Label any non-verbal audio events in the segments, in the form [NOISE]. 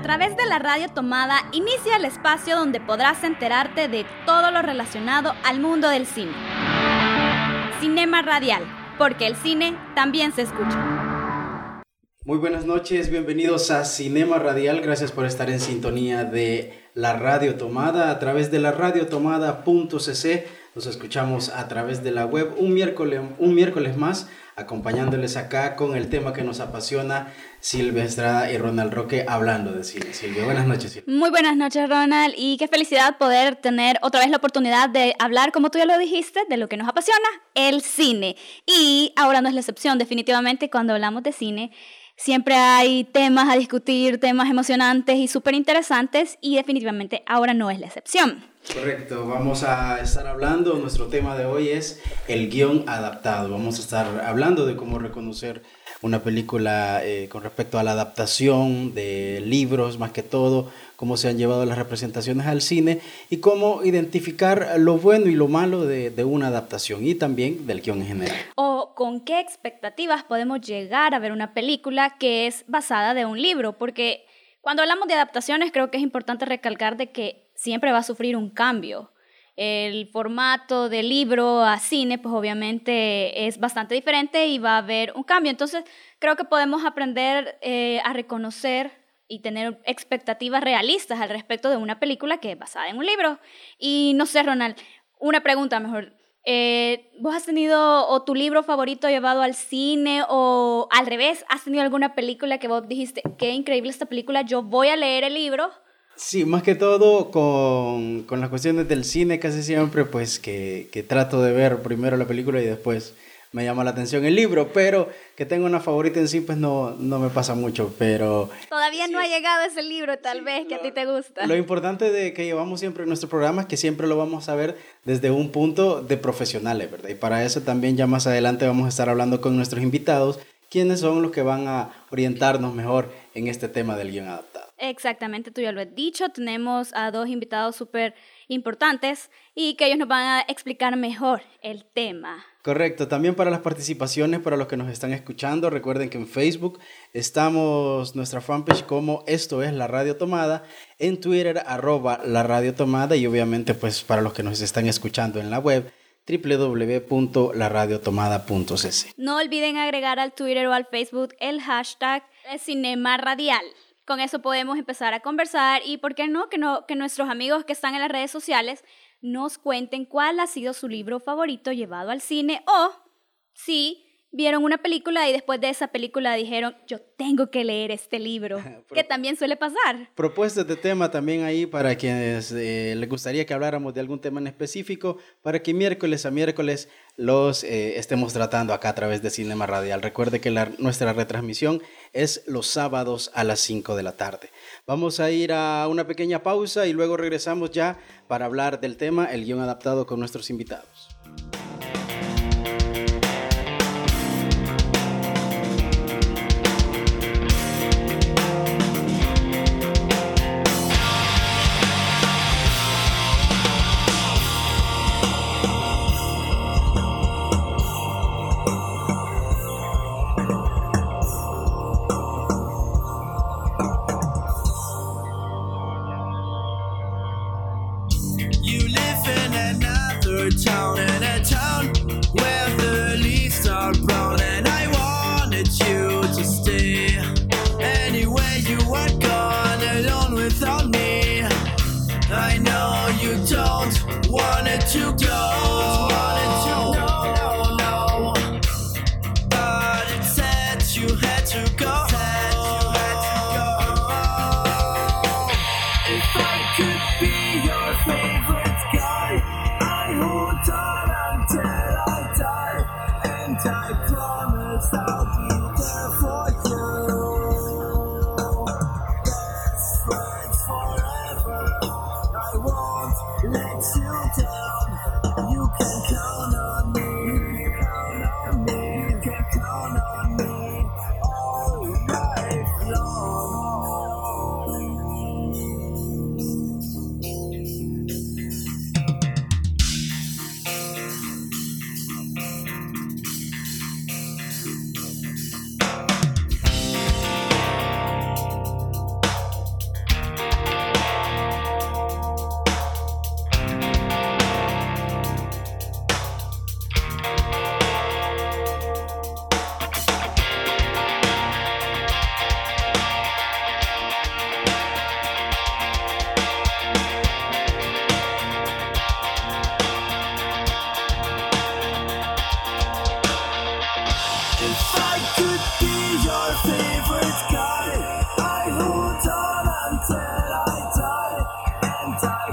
A través de la radio tomada inicia el espacio donde podrás enterarte de todo lo relacionado al mundo del cine. Cinema Radial, porque el cine también se escucha. Muy buenas noches, bienvenidos a Cinema Radial, gracias por estar en sintonía de la radio tomada a través de la radiotomada.cc. Nos escuchamos a través de la web un miércoles, un miércoles más acompañándoles acá con el tema que nos apasiona, Silvia Estrada y Ronald Roque hablando de cine. Silvia, buenas noches. Silvia. Muy buenas noches, Ronald, y qué felicidad poder tener otra vez la oportunidad de hablar, como tú ya lo dijiste, de lo que nos apasiona, el cine. Y ahora no es la excepción, definitivamente, cuando hablamos de cine. Siempre hay temas a discutir, temas emocionantes y súper interesantes y definitivamente ahora no es la excepción. Correcto, vamos a estar hablando, nuestro tema de hoy es el guion adaptado. Vamos a estar hablando de cómo reconocer una película eh, con respecto a la adaptación de libros, más que todo, cómo se han llevado las representaciones al cine y cómo identificar lo bueno y lo malo de, de una adaptación y también del guion en general. O con qué expectativas podemos llegar a ver una película que es basada de un libro, porque cuando hablamos de adaptaciones creo que es importante recalcar de que siempre va a sufrir un cambio. El formato del libro a cine, pues obviamente es bastante diferente y va a haber un cambio. Entonces, creo que podemos aprender eh, a reconocer y tener expectativas realistas al respecto de una película que es basada en un libro. Y no sé, Ronald, una pregunta mejor. Eh, ¿Vos has tenido o tu libro favorito llevado al cine o al revés? ¿Has tenido alguna película que vos dijiste, qué increíble esta película, yo voy a leer el libro? Sí, más que todo con, con las cuestiones del cine casi siempre, pues que, que, trato de ver primero la película y después me llama la atención el libro, pero que tengo una favorita en sí, pues no, no me pasa mucho, pero... Todavía no ha llegado ese libro, tal vez, que a ti te gusta. Lo importante de que llevamos siempre en nuestro programa es que siempre lo vamos a ver desde un punto de profesionales, ¿verdad? Y para eso también ya más adelante vamos a estar hablando con nuestros invitados, quienes son los que van a orientarnos mejor en este tema del guion adaptado. Exactamente, tú ya lo has dicho, tenemos a dos invitados súper importantes y que ellos nos van a explicar mejor el tema. Correcto, también para las participaciones, para los que nos están escuchando, recuerden que en Facebook estamos nuestra fanpage como esto es la radio tomada, en Twitter arroba la radio tomada y obviamente pues para los que nos están escuchando en la web www.laradiotomada.cc. No olviden agregar al Twitter o al Facebook el hashtag Cinema Radial. Con eso podemos empezar a conversar y, ¿por qué no? Que, no, que nuestros amigos que están en las redes sociales nos cuenten cuál ha sido su libro favorito llevado al cine o si vieron una película y después de esa película dijeron, yo tengo que leer este libro, [LAUGHS] que también suele pasar. Propuestas de tema también ahí para quienes eh, les gustaría que habláramos de algún tema en específico, para que miércoles a miércoles los eh, estemos tratando acá a través de Cinema Radial. Recuerde que la, nuestra retransmisión es los sábados a las 5 de la tarde. Vamos a ir a una pequeña pausa y luego regresamos ya para hablar del tema, el guion adaptado con nuestros invitados.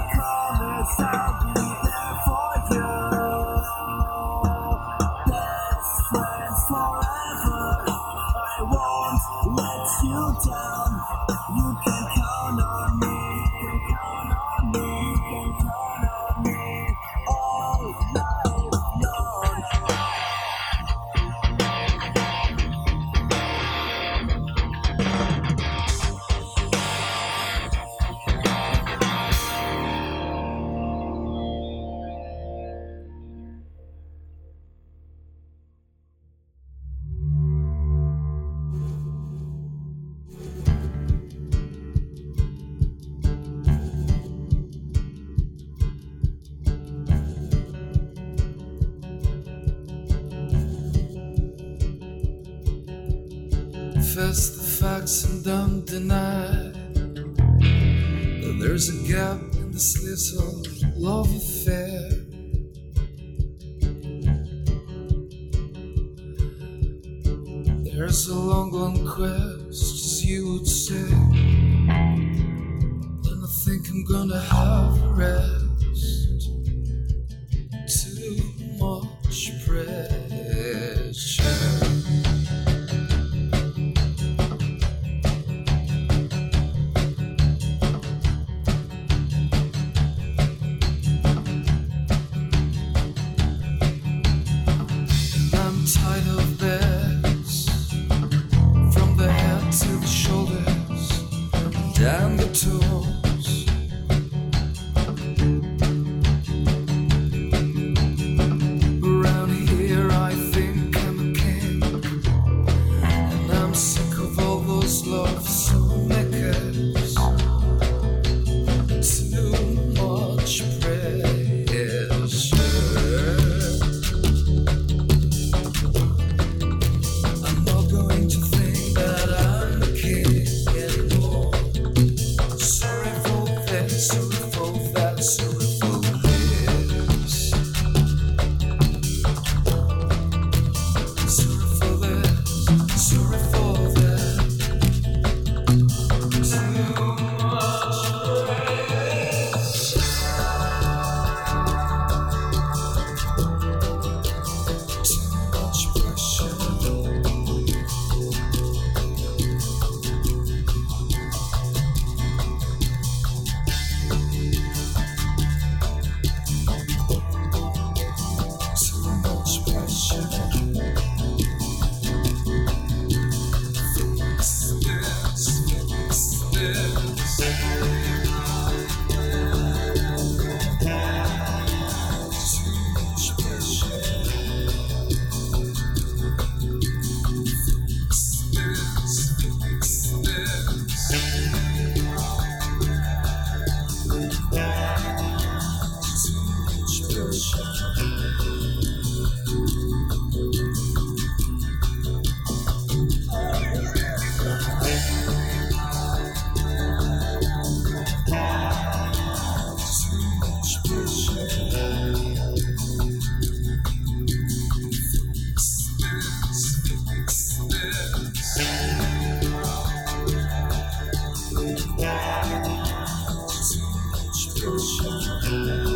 promise I'll be Thank.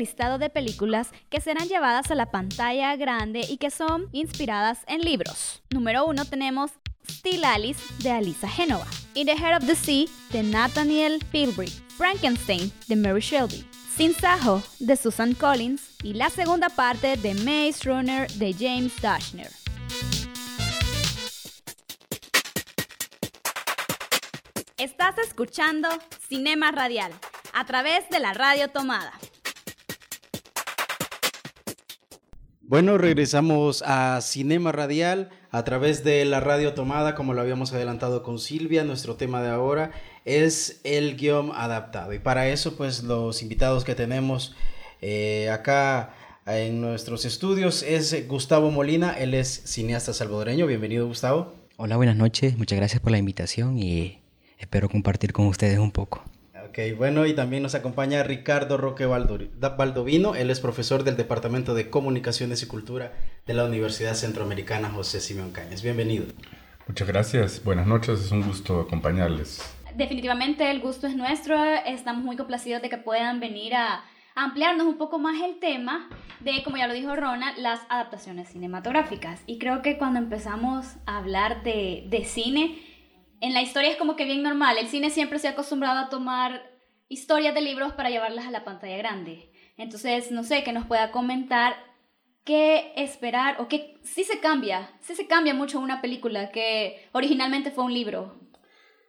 Listado de películas que serán llevadas a la pantalla grande y que son inspiradas en libros. Número 1 tenemos Still Alice de Alisa Genova, In the Heart of the Sea de Nathaniel Pilbury, Frankenstein de Mary Shelby, Sin Sajo de Susan Collins y la segunda parte de Maze Runner de James Dashner. Estás escuchando Cinema Radial a través de la radio tomada. Bueno, regresamos a Cinema Radial a través de la radio tomada, como lo habíamos adelantado con Silvia. Nuestro tema de ahora es el guion adaptado. Y para eso, pues los invitados que tenemos eh, acá en nuestros estudios es Gustavo Molina. Él es cineasta salvadoreño. Bienvenido, Gustavo. Hola, buenas noches. Muchas gracias por la invitación y espero compartir con ustedes un poco. Ok, bueno, y también nos acompaña Ricardo Roque Valdovino. Él es profesor del Departamento de Comunicaciones y Cultura de la Universidad Centroamericana José Simeón Cañas. Bienvenido. Muchas gracias, buenas noches, es un gusto acompañarles. Definitivamente el gusto es nuestro, estamos muy complacidos de que puedan venir a a ampliarnos un poco más el tema de, como ya lo dijo Rona, las adaptaciones cinematográficas. Y creo que cuando empezamos a hablar de, de cine, en la historia es como que bien normal. El cine siempre se ha acostumbrado a tomar historias de libros para llevarlas a la pantalla grande. Entonces, no sé, que nos pueda comentar qué esperar o qué sí se cambia, sí se cambia mucho una película que originalmente fue un libro.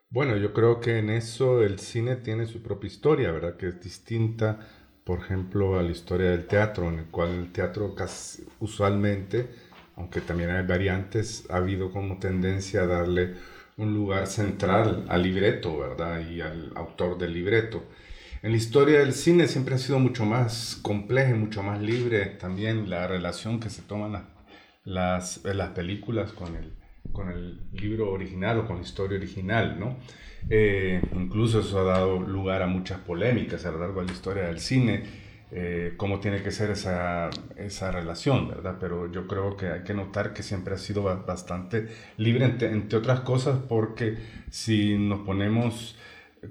Bueno, yo creo que en eso el cine tiene su propia historia, ¿verdad? Que es distinta, por ejemplo, a la historia del teatro, en el cual el teatro casi- usualmente, aunque también hay variantes, ha habido como tendencia a darle un lugar central al libreto, ¿verdad? Y al autor del libreto. En la historia del cine siempre ha sido mucho más compleja y mucho más libre también la relación que se toman las, eh, las películas con el, con el libro original o con la historia original, ¿no? Eh, incluso eso ha dado lugar a muchas polémicas a lo largo de la historia del cine, eh, cómo tiene que ser esa, esa relación, ¿verdad? Pero yo creo que hay que notar que siempre ha sido ba- bastante libre, entre, otras cosas, porque si nos ponemos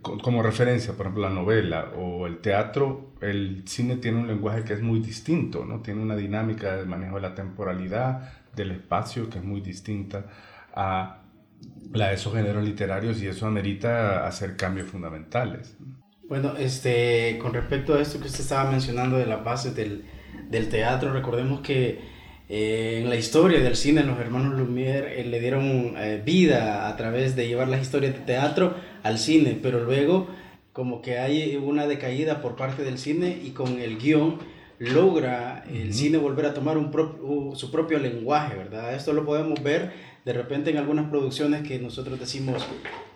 co- como referencia, por ejemplo, la novela o el teatro, el cine tiene un lenguaje que es muy distinto, ¿no? Tiene una dinámica de manejo de la temporalidad, del espacio, que es muy distinta a la de esos géneros literarios y eso amerita hacer cambios fundamentales. Bueno, este, con respecto a esto que usted estaba mencionando de las bases del, del teatro, recordemos que eh, en la historia del cine los hermanos Lumière eh, le dieron eh, vida a través de llevar las historias de teatro al cine, pero luego como que hay una decaída por parte del cine y con el guion logra el Ujú. cine volver a tomar un prop- u- su propio lenguaje, ¿verdad? Esto lo podemos ver de repente en algunas producciones que nosotros decimos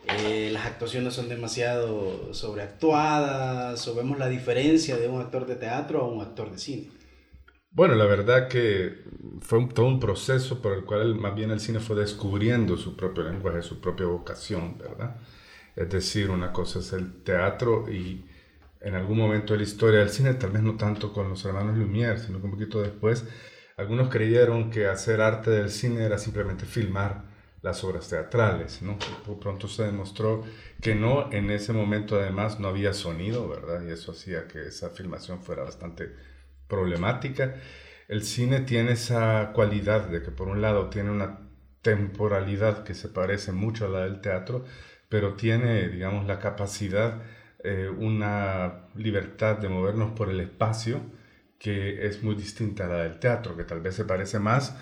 eh, las actuaciones son demasiado sobreactuadas o vemos la diferencia de un actor de teatro a un actor de cine. Bueno, la verdad que fue un- todo un proceso por el cual más bien el cine fue descubriendo su propio lenguaje, su propia vocación, ¿verdad? Es decir, una cosa es el teatro y en algún momento de la historia del cine, tal vez no tanto con los hermanos Lumière, sino un poquito después, algunos creyeron que hacer arte del cine era simplemente filmar las obras teatrales, ¿no? Pronto se demostró que no, en ese momento además no había sonido, ¿verdad? Y eso hacía que esa filmación fuera bastante problemática. El cine tiene esa cualidad de que por un lado tiene una temporalidad que se parece mucho a la del teatro, pero tiene, digamos, la capacidad, eh, una libertad de movernos por el espacio que es muy distinta a la del teatro, que tal vez se parece más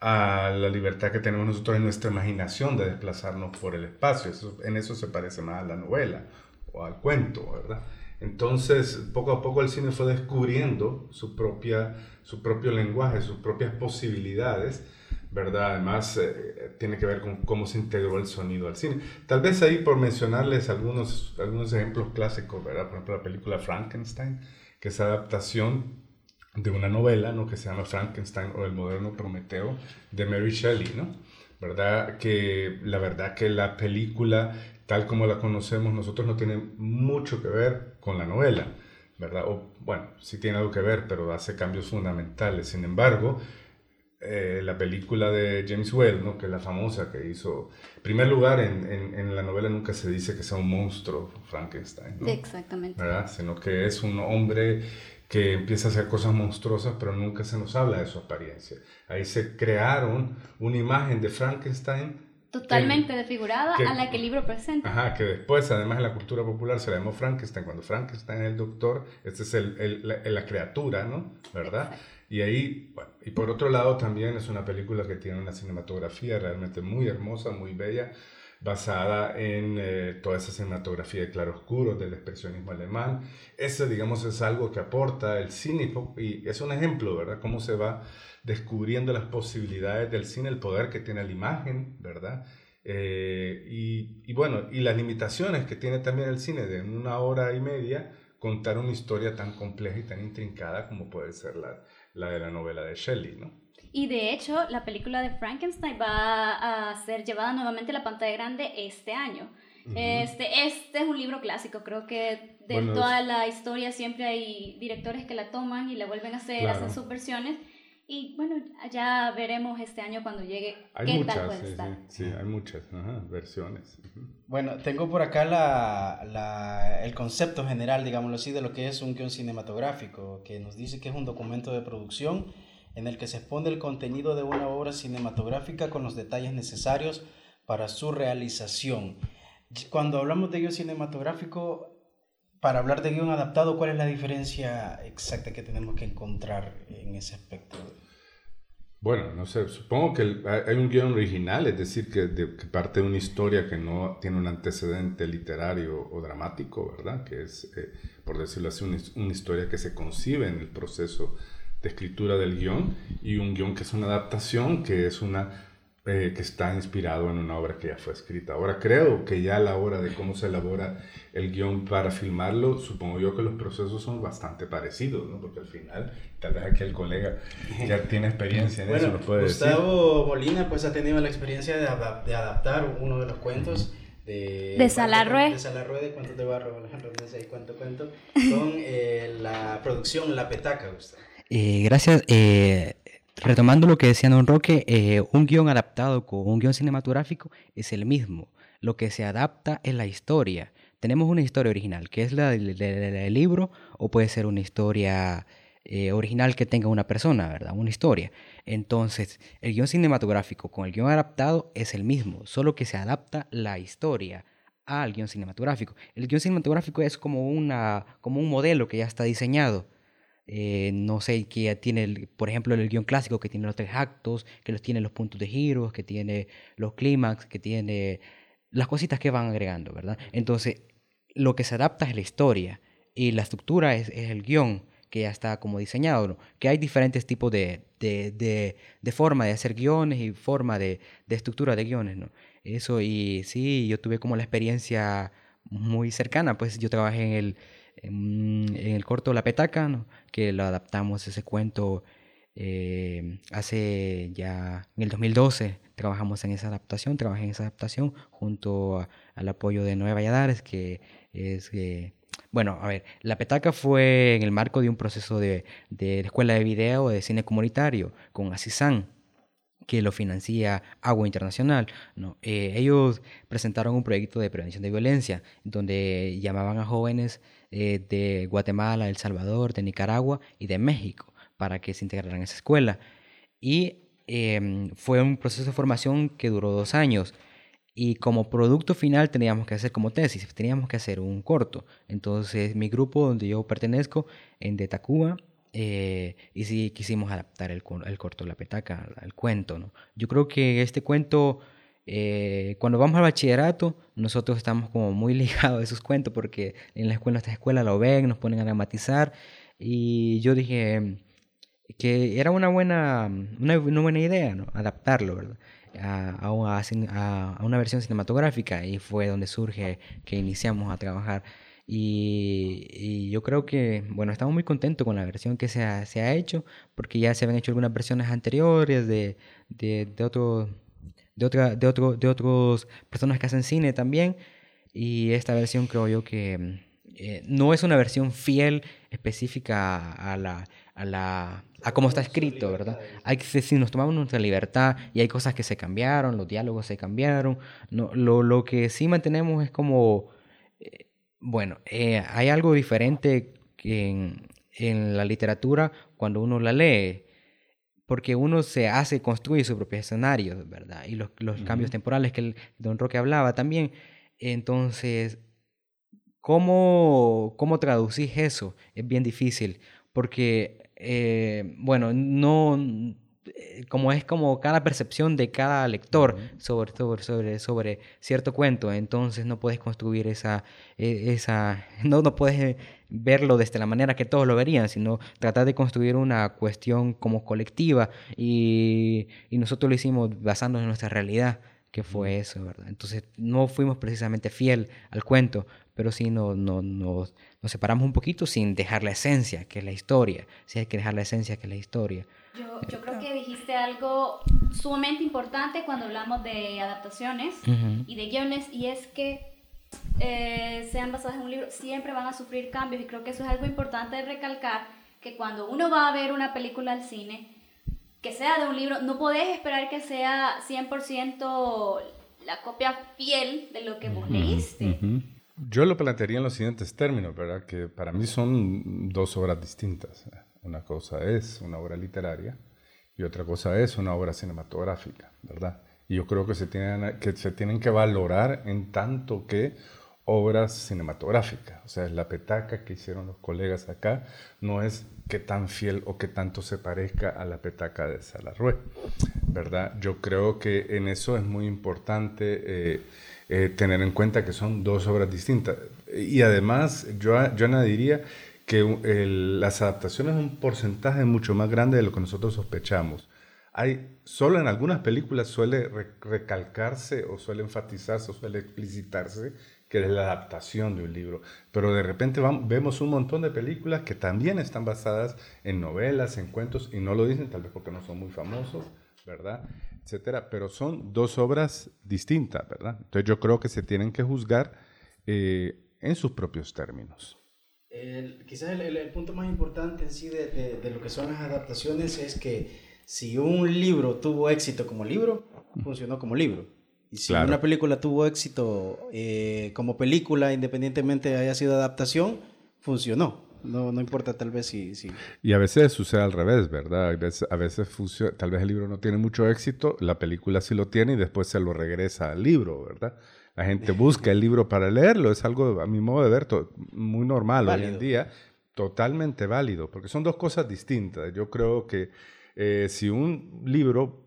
a la libertad que tenemos nosotros en nuestra imaginación de desplazarnos por el espacio. Eso- en eso se parece más a la novela o al cuento, ¿verdad? Entonces, poco a poco el cine fue descubriendo su, propia, su propio lenguaje, sus propias posibilidades, ¿verdad? Además, eh, tiene que ver con cómo se integró el sonido al cine. Tal vez ahí por mencionarles algunos, algunos ejemplos clásicos, ¿verdad? Por ejemplo, la película Frankenstein, que es adaptación de una novela, ¿no? Que se llama Frankenstein o el moderno Prometeo de Mary Shelley, ¿no? ¿Verdad? Que la verdad que la película, tal como la conocemos nosotros, no tiene mucho que ver con la novela, ¿verdad? O, bueno, sí tiene algo que ver, pero hace cambios fundamentales. Sin embargo, eh, la película de James Whale, ¿no? que es la famosa que hizo. En primer lugar, en, en, en la novela nunca se dice que sea un monstruo Frankenstein, ¿no? Exactamente. ¿verdad? Sino que es un hombre que empieza a hacer cosas monstruosas, pero nunca se nos habla de su apariencia. Ahí se crearon una imagen de Frankenstein. Totalmente que- desfigurada que- a la que el libro presenta. Ajá, que después, además en la cultura popular se la llamó Frankenstein. Cuando Frankenstein es el doctor, este es el, el- la, la criatura, ¿no? ¿Verdad? Exacto. Y ahí, bueno, y por otro lado también es una película que tiene una cinematografía realmente muy hermosa, muy bella, basada en eh, toda esa cinematografía de claroscuro del expresionismo alemán. Eso, digamos, es algo que aporta el cine y es un ejemplo, ¿verdad? Cómo se va descubriendo las posibilidades del cine, el poder que tiene la imagen, ¿verdad? Eh, y, y, bueno, y las limitaciones que tiene también el cine de una hora y media contar una historia tan compleja y tan intrincada como puede ser la, la de la novela de Shelley, ¿no? Y de hecho, la película de Frankenstein va a ser llevada nuevamente a la pantalla grande este año. Este, este es un libro clásico, creo que de Bueno, toda es- la historia siempre hay directores que la toman y la vuelven a hacer, Claro. hacen sus versiones. Y bueno, ya veremos este año cuando llegue Hay qué muchas, tal puede sí, estar. sí, sí, hay muchas ajá, versiones. Bueno, tengo por acá la, la- el concepto general, digámoslo así, de lo que es un guion cinematográfico, que nos dice que es un documento de producción en el que se expone el contenido de una obra cinematográfica con los detalles necesarios para su realización. Cuando hablamos de guion cinematográfico, para hablar de guion adaptado, ¿cuál es la diferencia exacta que tenemos que encontrar en ese aspecto? Bueno, no sé, supongo que hay un guion original, es decir, que, parte de una historia que no tiene un antecedente literario o dramático, ¿verdad? Que es, eh, por decirlo así, una historia que se concibe en el proceso de escritura del guion y un guion que es una adaptación, que es una eh, que está inspirado en una obra que ya fue escrita. Ahora creo que ya a la hora de cómo se elabora el guion para filmarlo, supongo yo que los procesos son bastante parecidos, ¿no? Porque al final, tal vez aquí el colega ya [LAUGHS] tiene experiencia en eso, Bueno, lo puede decir. Gustavo Molina pues ha tenido la experiencia de, adap- de adaptar uno de los cuentos de, De Salarrué. de Salarrué, de Cuentos de Barro, Alejandro Mesa y Cuento Cuento, con eh, la producción La Petaca, Gustavo. Eh, gracias. eh, retomando lo que decía Don Roque, eh, un guion adaptado con un guion cinematográfico es el mismo. Lo que se adapta es la historia. Tenemos una historia original, que es la del, libro, o puede ser una historia eh, original que tenga una persona, ¿verdad? Una historia. Entonces, el guion cinematográfico con el guion adaptado es el mismo, solo que se adapta la historia al guion cinematográfico. El guion cinematográfico es como, una, como un modelo que ya está diseñado. Eh, no sé, que tiene, el- por ejemplo, el guion clásico que tiene los tres actos, que los tiene los puntos de giros, que tiene los clímax, que tiene las cositas que van agregando, ¿verdad? Entonces, lo que se adapta es la historia y la estructura es, el guion que ya está como diseñado, ¿no? Que hay diferentes tipos de, de, de, de forma de hacer guiones y forma de, de estructura de guiones, ¿no? Eso, y sí, yo tuve como la experiencia muy cercana, pues yo trabajé en el, en, el corto La Petaca, que lo adaptamos ese cuento eh, hace ya en el 2012 trabajamos en esa adaptación, trabajé en esa adaptación junto al apoyo de Nueva Valladares, que es, eh, bueno, a ver, La Petaca fue en el marco de un proceso de, de escuela de video de cine comunitario con Asisán, que lo financia Agua Internacional. ¿no? Eh, ellos presentaron un proyecto de prevención de violencia, donde llamaban a jóvenes eh, de Guatemala, El Salvador, de Nicaragua y de México para que se integraran a esa escuela. Y em, fue un proceso de formación que duró dos años. Y como producto final teníamos que hacer como tesis, teníamos que hacer un corto. Entonces mi grupo donde yo pertenezco, en de Tacuba, eh, y sí quisimos adaptar el, el corto La Petaca al cuento. ¿no? Yo creo que este cuento, eh, cuando vamos al bachillerato, nosotros estamos como muy [LAUGHS] ligados a esos cuentos porque en la escuela, nuestra escuela lo ven, nos ponen a dramatizar. Y yo dije que era una buena, una, una buena idea, ¿no? Adaptarlo, ¿verdad? A, a a- a una versión cinematográfica y fue donde surge que iniciamos a trabajar. Y, y yo creo que, bueno, estamos muy contentos con la versión que se ha, se ha hecho, porque ya se habían hecho algunas versiones anteriores de, de, de otro, de otra, de otro, de otros personas que hacen cine también. Y esta versión creo yo que eh, no es una versión fiel, específica a la, a la, a cómo está escrito, ¿verdad? Hay que si nos tomamos nuestra libertad y hay cosas que se cambiaron, los diálogos se cambiaron. No, lo, lo que sí mantenemos es como, eh, bueno, eh, hay algo diferente en, en la literatura cuando uno la lee porque uno se hace, construye su propio escenario, ¿verdad? Y los, los cambios temporales que el, Don Roque hablaba también. Entonces, ¿cómo, cómo traducís eso? Es bien difícil, porque, eh, bueno, no, como es como cada percepción de cada lector sobre, sobre, sobre, sobre cierto cuento, entonces no puedes construir esa, e- esa [LAUGHS] no, no puedes eh, verlo desde la manera que todos lo verían, sino tratar de construir una cuestión como colectiva y, y nosotros lo hicimos basándonos en nuestra realidad, que fue eso, ¿verdad? Entonces no fuimos precisamente fiel al cuento, pero sí no, no, nos, nos separamos un poquito sin dejar la esencia, que es la historia, sí hay que dejar la esencia, que es la historia. Yo, yo creo que dijiste algo sumamente importante cuando hablamos de adaptaciones Ujú. y de guiones, y es que eh, sean basadas en un libro, siempre van a sufrir cambios, y creo que eso es algo importante de recalcar, que cuando uno va a ver una película al cine, que sea de un libro, no podés esperar que sea 100% la copia fiel de lo que vos leíste. Yo lo plantearía en los siguientes términos, ¿verdad? Que para mí son dos obras distintas. Una cosa es una obra literaria y otra cosa es una obra cinematográfica, ¿verdad? Y yo creo que se tienen que, valorar en tanto que obras cinematográficas. O sea, la petaca que hicieron los colegas acá no es que tan fiel o que tanto se parezca a la petaca de Salarrué, ¿verdad? Yo creo que en eso es muy importante eh, eh, tener en cuenta que son dos obras distintas. Y además, yo, yo añadiría que las adaptaciones es un porcentaje mucho más grande de lo que nosotros sospechamos. Hay, solo en algunas películas suele re- recalcarse o suele enfatizarse o suele explicitarse que es la adaptación de un libro. Pero de repente vemos un montón de películas que también están basadas en novelas, en cuentos, y no lo dicen tal vez porque no son muy famosos, ¿verdad? Etcétera. Pero son dos obras distintas, ¿verdad? Entonces yo creo que se tienen que juzgar eh, en sus propios términos. El- quizás el, el- el punto más importante en sí de, de- de lo que son las adaptaciones es que si un libro tuvo éxito como libro, funcionó como libro. Y si Claro. una película tuvo éxito eh, como película, independientemente haya sido adaptación, funcionó. No, no importa tal vez si... si Y a veces sucede al revés, ¿verdad? A veces, a veces funciona- tal vez el libro no tiene mucho éxito, la película sí lo tiene y después se lo regresa al libro, ¿verdad? La gente busca el libro para leerlo, es algo, a mi modo de ver, muy normal hoy en día, totalmente válido, porque son dos cosas distintas. Yo creo que eh, si un libro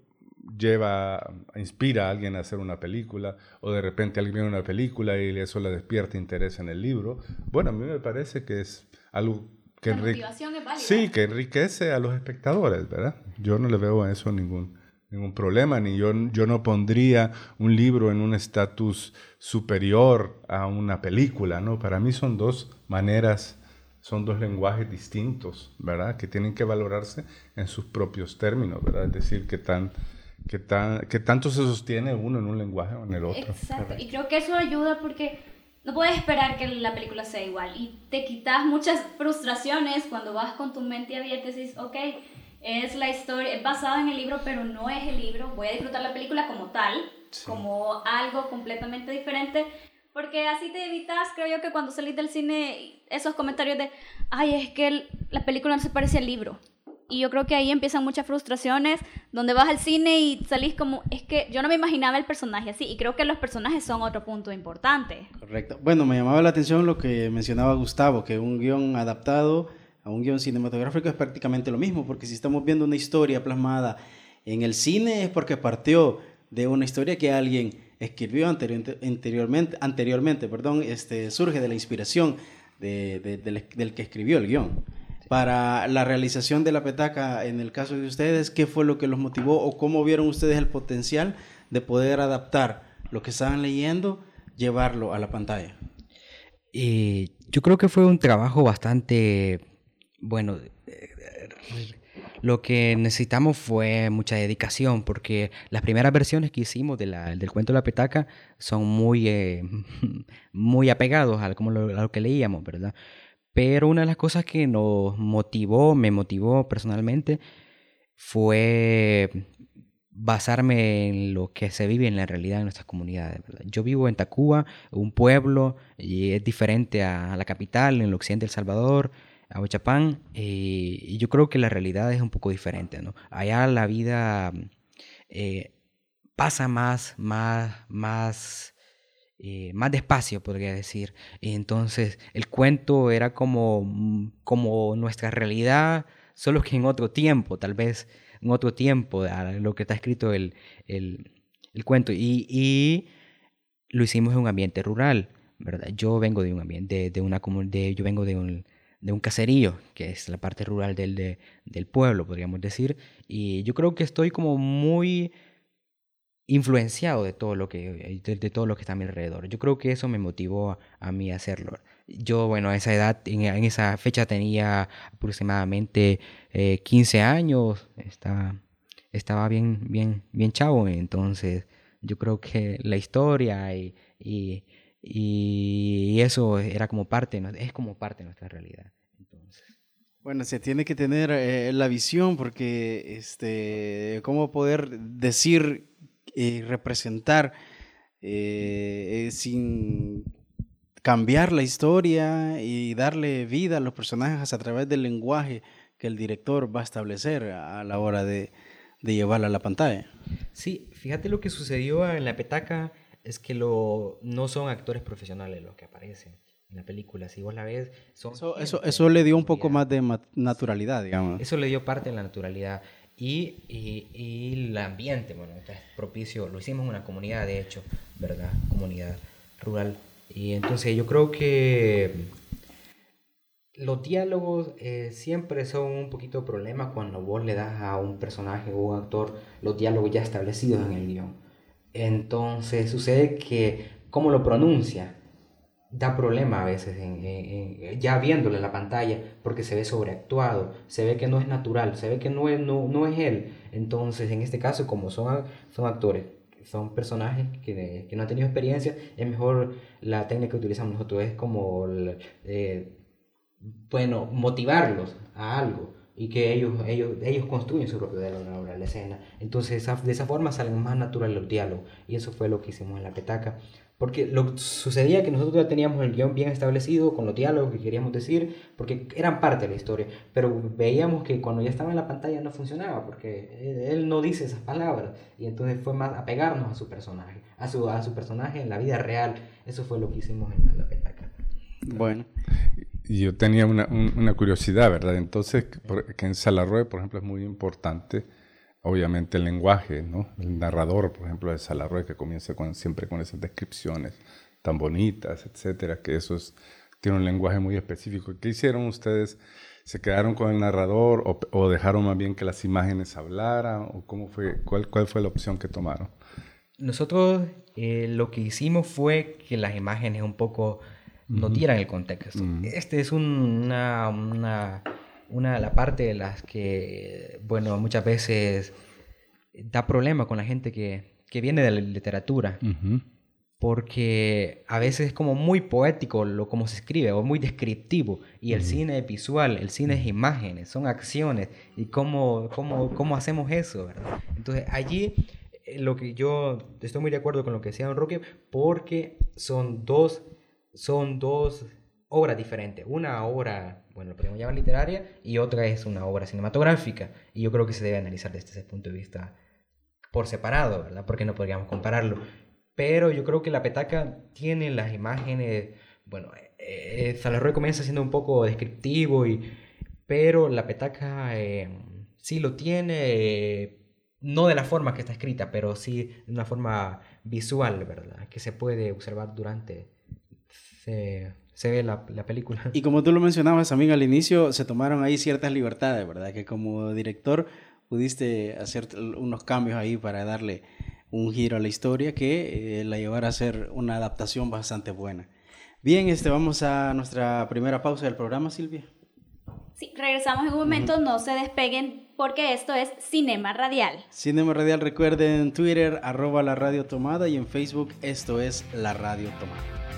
lleva, inspira a alguien a hacer una película, o de repente alguien ve una película y eso le despierta interés en el libro, bueno, a mí me parece que es algo que La enrique- motivación es válida. Sí, que enriquece a los espectadores, ¿verdad? Yo no le veo a eso ningún, ningún problema, ni yo, yo no pondría un libro en un estatus superior a una película, ¿no? Para mí son dos maneras, son dos lenguajes distintos, ¿verdad? Que tienen que valorarse en sus propios términos, ¿verdad? Es decir, que tan, que tan, que tanto se sostiene uno en un lenguaje o en el otro. Exacto, y creo que eso ayuda porque no puedes esperar que la película sea igual y te quitas muchas frustraciones cuando vas con tu mente abierta y dices, ok, es la historia, es basada en el libro, pero no es el libro, voy a disfrutar la película como tal, como algo completamente diferente, porque así te evitas, creo yo, que cuando salís del cine, esos comentarios de, ay, es que el- la película no se parece al libro. Y yo creo que ahí empiezan muchas frustraciones, donde vas al cine y salís como, es que yo no me imaginaba el personaje así, y creo que los personajes son otro punto importante. Correcto. Bueno, me llamaba la atención lo que mencionaba Gustavo, que un guion adaptado a un guion cinematográfico es prácticamente lo mismo, porque si estamos viendo una historia plasmada en el cine es porque partió de una historia que alguien escribió anterior- anteriormente, anteriormente perdón, este, surge de la inspiración de- de- del, del que escribió el guion. Para la realización de la petaca, en el caso de ustedes, ¿qué fue lo que los motivó o cómo vieron ustedes el potencial de poder adaptar lo que estaban leyendo, llevarlo a la pantalla? Y yo creo que fue un trabajo bastante, bueno, eh, lo que necesitamos fue mucha dedicación, porque las primeras versiones que hicimos de la- del cuento de la petaca son muy, eh, [LAUGHS] muy apegados a, como lo, a lo que leíamos, ¿verdad? Pero una de las cosas que nos motivó, me motivó personalmente, fue basarme en lo que se vive en la realidad de nuestras comunidades. Yo vivo en Tacuba, un pueblo, y es diferente a la capital, en el occidente de El Salvador, a Huachapán, y, y yo creo que la realidad es un poco diferente. ¿no? Allá la vida eh, pasa más, más, más, eh, más despacio, podría decir. Entonces el cuento era como, como nuestra realidad solo que en otro tiempo, tal vez en otro tiempo, a lo que está escrito el, el, el cuento. Y, y lo hicimos en un ambiente rural, ¿verdad? Yo vengo de un ambiente, de una comu- de, yo vengo de un, de un caserío, que es la parte rural del, de- del pueblo, podríamos decir, y yo creo que estoy como muy influenciado de todo lo que de, de todo lo que está a mi alrededor. Yo creo que eso me motivó a, a mí a hacerlo. Yo, bueno, a esa edad, en, en esa fecha tenía aproximadamente eh, 15 años, estaba, estaba bien, bien, bien chavo, entonces yo creo que la historia y, y eso era como parte, es como parte de nuestra realidad. Entonces, Bueno, se tiene que tener eh, la visión porque, este, cómo poder decir y representar eh, eh, sin cambiar la historia y darle vida a los personajes a través del lenguaje que el director va a establecer a la hora de, de llevarla a la pantalla. Sí, fíjate lo que sucedió en la petaca es que lo, no son actores profesionales los que aparecen en la película. Si vos la ves, son Eso, eso, le dio un poco más de naturalidad, digamos. Eso le dio parte de la naturalidad. Y, y, y el ambiente, bueno, es propicio. Lo hicimos en una comunidad, de hecho, ¿verdad? Comunidad rural. Y entonces yo creo que los diálogos eh, siempre son un poquito problema cuando vos le das a un personaje o un actor los diálogos ya establecidos en el guion. Entonces sucede que cómo lo pronuncia da problema a veces en- en- ya viéndolo en la pantalla porque se ve sobreactuado, se ve que no es natural, se ve que no es, no, no es él. Entonces en este caso como son, son actores, son personajes que, que no han tenido experiencia, es mejor la técnica que utilizamos nosotros, es como eh, bueno, motivarlos a algo y que ellos, ellos, ellos construyen su propio diálogo a la escena. Entonces, esa- de esa forma salen más naturales los diálogos. Y eso fue lo que hicimos en la petaca. Porque lo sucedía que nosotros ya teníamos el guion bien establecido con los diálogos que queríamos decir, porque eran parte de la historia. Pero veíamos que cuando ya estaba en la pantalla no funcionaba, porque él, no dice esas palabras. Y entonces fue más apegarnos a su personaje, a su, a su personaje en la vida real. Eso fue lo que hicimos en la petaca. Bueno, Y yo tenía una, un- una curiosidad, ¿verdad? Entonces, que en Salarroe, por ejemplo, es muy importante, obviamente, el lenguaje, ¿no? El narrador, por ejemplo, de Salarroe, que comienza con, siempre con esas descripciones tan bonitas, etcétera, que eso es, tiene un lenguaje muy específico. ¿Qué hicieron ustedes? ¿Se quedaron con el narrador o, o dejaron más bien que las imágenes hablaran? ¿O cómo fue, cuál, cuál fue la opción que tomaron? Nosotros eh, lo que hicimos fue que las imágenes un poco nos dieran el contexto. Este es un- una, una, una la parte de las que, bueno, muchas veces da problema con la gente que, que viene de la literatura, porque a veces es como muy poético lo como se escribe o muy descriptivo. Y el cine es visual, el cine es imágenes, son acciones. Y cómo, cómo, cómo hacemos eso, ¿verdad? Entonces allí eh, lo que yo estoy muy de acuerdo con lo que decía Don Roque porque son dos, son dos obras diferentes, una obra, bueno, lo podemos llamar literaria y otra es una obra cinematográfica y yo creo que se debe analizar desde ese punto de vista por separado, ¿verdad? Porque no podríamos compararlo. Pero yo creo que la petaca tiene las imágenes, bueno, eh, Salarroy comienza siendo un poco descriptivo, y, pero la petaca eh, sí lo tiene, eh, no de la forma que está escrita, pero sí de una forma visual, ¿verdad? Que se puede observar durante, se, se ve la, la película. Y como tú lo mencionabas también al inicio, se tomaron ahí ciertas libertades, ¿verdad? Que como director pudiste hacer unos cambios ahí para darle un giro a la historia que eh, la llevara a ser una adaptación bastante buena. Bien, este, vamos a nuestra primera pausa del programa, Silvia. Sí, regresamos en un momento, no se despeguen porque esto es Cinema Radial. Cinema Radial, recuerden en Twitter, arroba la radio tomada y en Facebook, esto es la radio tomada.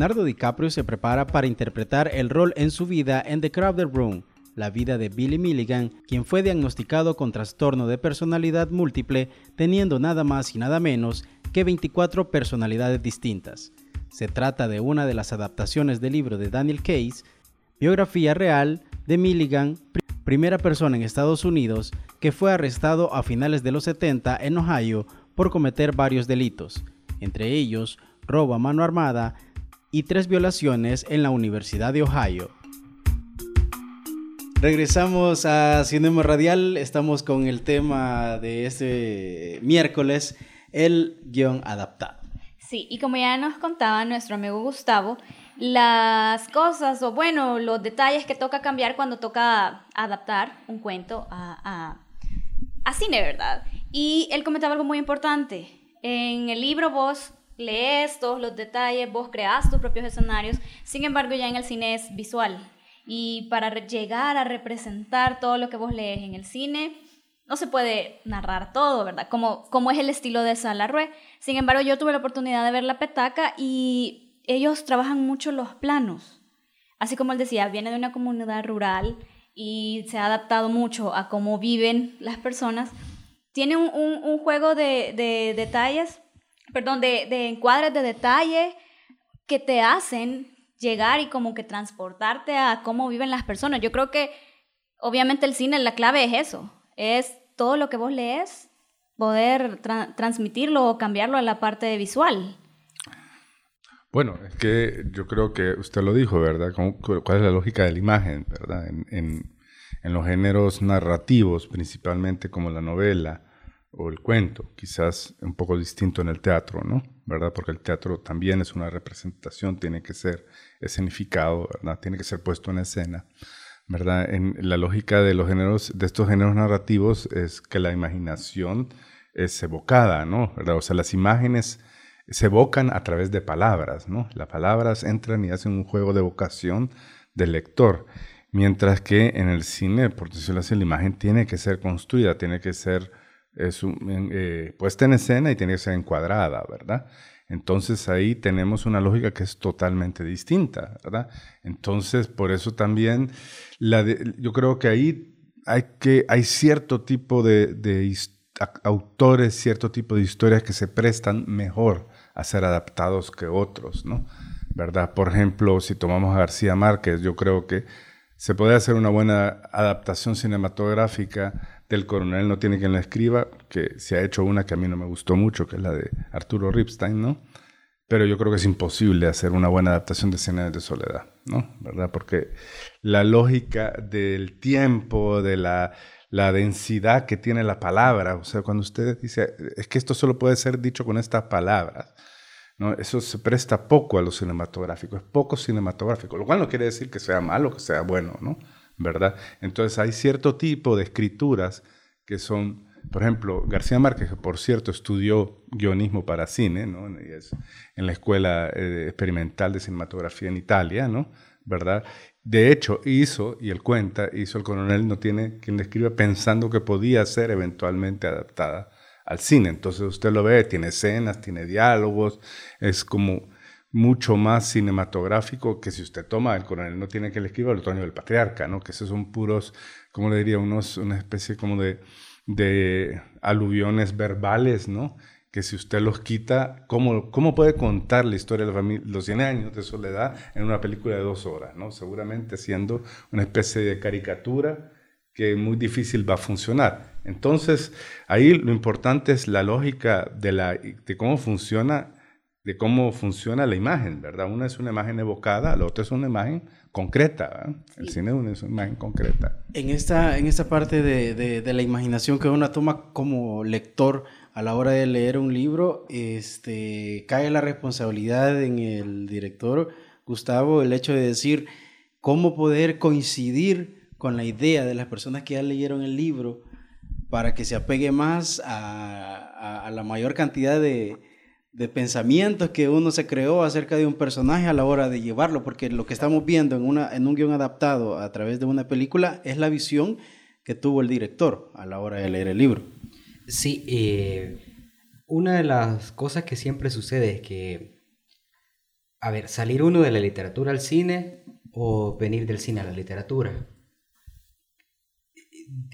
Leonardo DiCaprio se prepara para interpretar el rol en su vida en The Crowded Room, la vida de Billy Milligan, quien fue diagnosticado con trastorno de personalidad múltiple, teniendo nada más y nada menos que 24 personalidades distintas. Se trata de una de las adaptaciones del libro de Daniel Case, biografía real de Milligan, pri- primera persona en Estados Unidos que fue arrestado a finales de los 70 en Ohio por cometer varios delitos, entre ellos robo a mano armada y tres violaciones en la Universidad de Ohio. Regresamos a Cinema Radial, estamos con el tema de este miércoles, el guion adaptado. Sí, y como ya nos contaba nuestro amigo Gustavo, las cosas o bueno, los detalles que toca cambiar cuando toca adaptar un cuento a, a, a cine, ¿verdad? Y él comentaba algo muy importante. En el libro vos lees todos los detalles, vos creás tus propios escenarios, sin embargo ya en el cine es visual. Y para llegar a representar todo lo que vos lees en el cine, no se puede narrar todo, ¿verdad? Como, como es el estilo de Salarue. Sin embargo, yo tuve la oportunidad de ver La Petaca y ellos trabajan mucho los planos. Así como él decía, viene de una comunidad rural y se ha adaptado mucho a cómo viven las personas. Tiene un, juego de detalles, perdón, de, de encuadres de detalle que te hacen llegar y como que transportarte a cómo viven las personas. Yo creo que obviamente el cine, la clave es eso, es todo lo que vos lees, poder tra- transmitirlo o cambiarlo a la parte visual. Bueno, es que yo creo que usted lo dijo, ¿verdad? ¿Cómo- cu- ¿Cuál es la lógica de la imagen, verdad? En los géneros narrativos, principalmente como la novela o el cuento, quizás un poco distinto en el teatro, ¿no? ¿Verdad? Porque el teatro también es una representación, tiene que ser escenificado, ¿verdad? Tiene que ser puesto en escena, ¿verdad? En la lógica de los géneros, de estos géneros narrativos es que la imaginación es evocada, ¿no? ¿Verdad? O sea, las imágenes se evocan a través de palabras, ¿no? Las palabras entran y hacen un juego de evocación del lector. Mientras que en el cine, por decirlo así, la imagen tiene que ser construida, tiene que ser es un- eh, puesta en escena y tiene que ser encuadrada, ¿verdad? Entonces ahí tenemos una lógica que es totalmente distinta, ¿verdad? Entonces, por eso también la de- yo creo que ahí hay, que, hay cierto tipo de, de autores, cierto tipo de historias que se prestan mejor a ser adaptados que otros, ¿no? ¿Verdad? Por ejemplo, si tomamos a García Márquez, yo creo que se puede hacer una buena adaptación cinematográfica del Coronel No tiene quien la escriba, que se ha hecho una que a mí no me gustó mucho, que es la de Arturo Ripstein, ¿no? pero yo creo que es imposible hacer una buena adaptación de Cien de soledad, ¿no? ¿Verdad? Porque la lógica del tiempo, de la, la densidad que tiene la palabra, o sea, cuando usted dice, es que esto solo puede ser dicho con estas palabras, ¿no? Eso se presta poco a lo cinematográfico, es poco cinematográfico, lo cual no quiere decir que sea malo, que sea bueno, ¿no? ¿Verdad? Entonces hay cierto tipo de escrituras que son por ejemplo, García Márquez, que por cierto estudió guionismo para cine, ¿no? En la Escuela eh, Experimental de Cinematografía en Italia, ¿no? ¿verdad? De hecho, hizo, y él cuenta, hizo El coronel no tiene quien le escriba pensando que podía ser eventualmente adaptada al cine. Entonces usted lo ve, tiene escenas, tiene diálogos, es como mucho más cinematográfico que si usted toma El coronel no tiene que le escriba El otoño del patriarca, ¿no? Que esos son puros, como le diría, unos, una especie como de de aluviones verbales, ¿no? Que si usted los quita, ¿cómo, cómo puede contar la historia de la familia, los 100 años de soledad en una película de dos horas, ¿no? Seguramente siendo una especie de caricatura que muy difícil va a funcionar. Entonces, ahí lo importante es la lógica de, la, de cómo funciona de cómo funciona la imagen, ¿verdad? Una es una imagen evocada, la otra es una imagen concreta. El cine es una imagen concreta. En esta, en esta parte de, de, de, la imaginación que uno toma como lector a la hora de leer un libro, este, cae la responsabilidad en el director Gustavo el hecho de decir cómo poder coincidir con la idea de las personas que ya leyeron el libro para que se apegue más a, a, a la mayor cantidad de, de pensamientos que uno se creó acerca de un personaje a la hora de llevarlo, porque lo que estamos viendo en, una, en un guion adaptado a través de una película es la visión que tuvo el director a la hora de leer el libro. Sí, eh, una de las cosas que siempre sucede es que, a ver, salir uno de la literatura al cine o venir del cine a la literatura.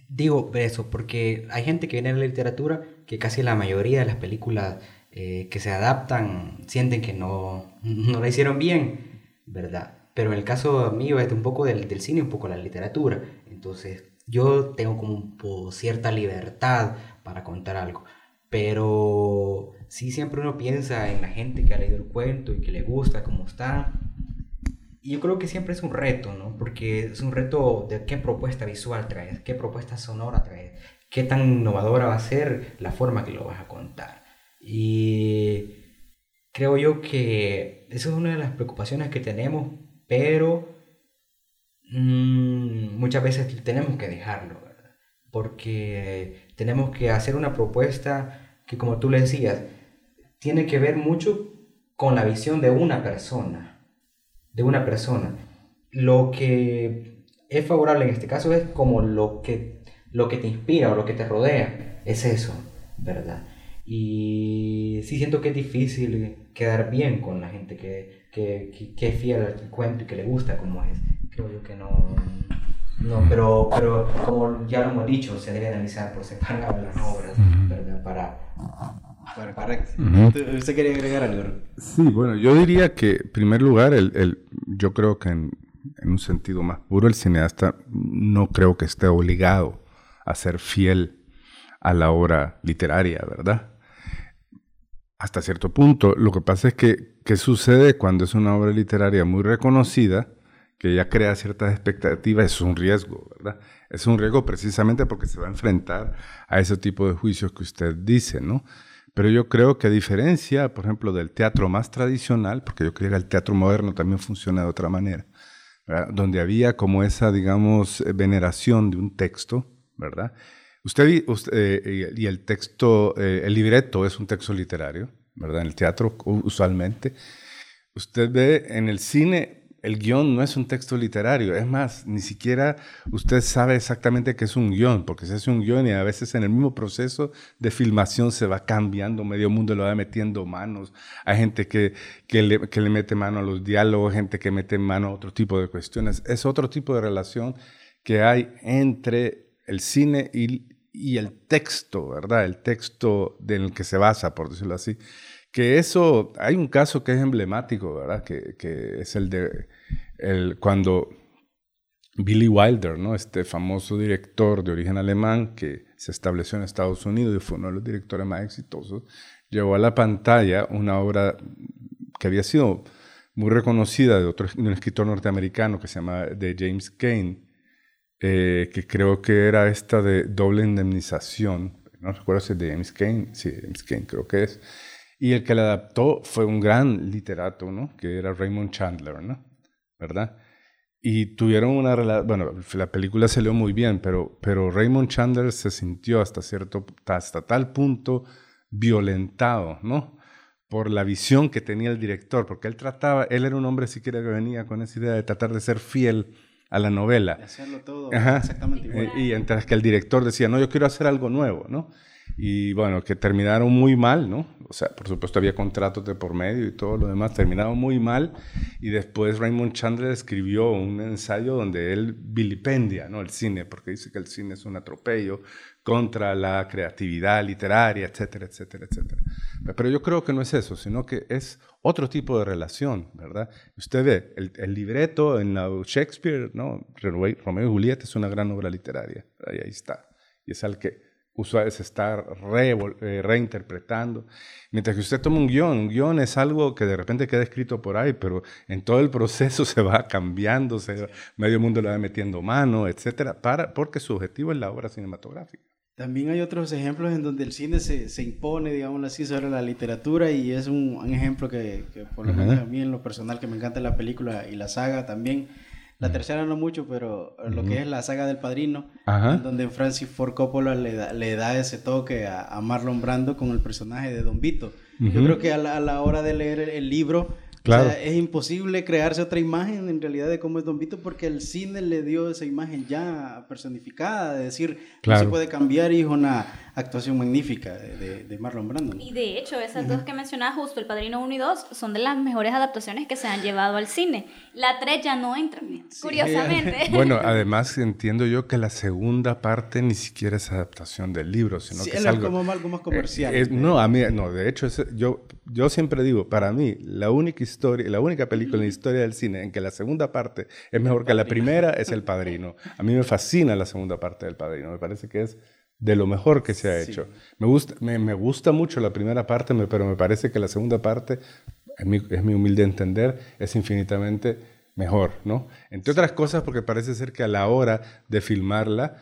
Digo eso porque hay gente que viene de la literatura que casi la mayoría de las películas eh, que se adaptan sienten que no, [LAUGHS] no la hicieron bien, ¿verdad? Pero en el caso mío es un poco del, del cine, un poco la literatura. Entonces yo tengo como cierta libertad para contar algo. Pero sí siempre uno piensa en la gente que ha leído el cuento y que le gusta cómo está. Y yo creo que siempre es un reto, ¿no? Porque es un reto de qué propuesta visual traes, qué propuesta sonora traes, qué tan innovadora va a ser la forma que lo vas a contar. Y creo yo que esa es una de las preocupaciones que tenemos, pero mmm, muchas veces tenemos que dejarlo, ¿verdad? porque tenemos que hacer una propuesta que, como tú le decías, tiene que ver mucho con la visión de una persona, de una persona. Lo que es favorable en este caso es como lo que, lo que te inspira o lo que te rodea, es eso, ¿verdad? Y sí siento que es difícil quedar bien con la gente que, que, que, que, es fiel al cuento y que le gusta como es. Creo yo que no... No, pero, pero como ya lo hemos dicho, se debe analizar por separado las obras, ¿verdad? Para... Para, correcto. ¿Usted quería agregar algo? Sí, bueno, yo diría que, en primer lugar, el, el, yo creo que en, en un sentido más puro, el cineasta no creo que esté obligado a ser fiel a la obra literaria, ¿verdad? Hasta cierto punto. Lo que pasa es que, ¿qué sucede cuando es una obra literaria muy reconocida, que ya crea ciertas expectativas? Es un riesgo, ¿verdad? Es un riesgo precisamente porque se va a enfrentar a ese tipo de juicios que usted dice, ¿no? Pero yo creo que a diferencia, por ejemplo, del teatro más tradicional, porque yo creo que el teatro moderno también funciona de otra manera, donde había como esa, digamos, veneración de un texto, ¿verdad? Usted, usted eh, y el texto, eh, el libreto es un texto literario, ¿verdad? En el teatro usualmente. Usted ve en el cine, el guion no es un texto literario, es más, ni siquiera usted sabe exactamente qué es un guion, porque se hace un guion y a veces en el mismo proceso de filmación se va cambiando, medio mundo lo va metiendo manos. Hay gente que, que, le, que le mete mano a los diálogos, gente que mete mano a otro tipo de cuestiones. Es otro tipo de relación que hay entre el cine y, y el texto, ¿verdad? El texto del que se basa, por decirlo así. Que eso, hay un caso que es emblemático, ¿verdad? Que, que es el de el, cuando Billy Wilder, ¿no? Este famoso director de origen alemán que se estableció en Estados Unidos y fue uno de los directores más exitosos, llevó a la pantalla una obra que había sido muy reconocida de otro de un escritor norteamericano que se llama de James Kane, eh, que creo que era esta de doble indemnización. No recuerdo si es de James Kane, sí, James Kane creo que es. Y el que la adaptó fue un gran literato, ¿no? Que era Raymond Chandler, ¿no? ¿Verdad? Y tuvieron una relación, bueno, la película salió muy bien, pero, pero Raymond Chandler se sintió hasta cierto, hasta tal punto violentado, ¿no? Por la visión que tenía el director, porque él trataba, él era un hombre siquiera que venía con esa idea de tratar de ser fiel a la novela. De hacerlo todo Ajá. exactamente igual. Eh, y mientras que el director decía, no, yo quiero hacer algo nuevo, ¿no? Y bueno, que terminaron muy mal, ¿no? O sea, por supuesto había contratos de por medio y todo lo demás, terminaron muy mal. Y después Raymond Chandler escribió un ensayo donde él vilipendia, ¿no? El cine, porque dice que el cine es un atropello contra la creatividad literaria, etcétera, etcétera, etcétera. Pero yo creo que no es eso, sino que es otro tipo de relación, ¿verdad? Usted ve, el, el libreto en la Shakespeare, ¿no? Romeo y Julieta es una gran obra literaria, ahí está. Y es al que usual es estar revol- eh, reinterpretando. Mientras que usted toma un guion, un guion es algo que de repente queda escrito por ahí, pero en todo el proceso [LAUGHS] se va cambiando, se va- medio mundo le va metiendo mano, etcétera, para, porque su objetivo es la obra cinematográfica. También hay otros ejemplos en donde el cine se, se impone, digamos así, sobre la literatura y es un, un ejemplo que, que por lo menos a mí en lo personal que me encanta la película y la saga también. La tercera no mucho, pero lo que es la saga del Padrino, Ajá. donde Francis Ford Coppola le da, le da ese toque a, a Marlon Brando con el personaje de Don Vito. Yo Ujú. creo que a la, a la hora de leer el, libro, Claro. o sea, es imposible crearse otra imagen en realidad de cómo es Don Vito porque el cine le dio esa imagen ya personificada, de decir, no Claro. se puede cambiar y es una actuación magnífica de, Marlon Brando. Y de hecho, esas dos que mencionaba justo, El Padrino 1 y 2, son de las mejores adaptaciones que se han llevado al cine. La 3 ya no entra, curiosamente. [LAUGHS] Bueno, [LAUGHS] además entiendo yo que la segunda parte ni siquiera es adaptación del libro, sino Sí, que es es algo... como algo más comercial. Eh, eh, no, a mí, no, de hecho, es- yo, yo siempre digo, para mí, la única historia, la única película en la historia del cine en que la segunda parte es mejor que la primera es El [LAUGHS] Padrino. A mí me fascina la segunda parte del Padrino, me parece que es de lo mejor que se ha Sí. hecho. Me gusta, me, me gusta mucho la primera parte, me- pero me parece que la segunda parte, es mi, es mi humilde entender, es infinitamente mejor, ¿no? Entre otras cosas porque parece ser que a la hora de filmarla,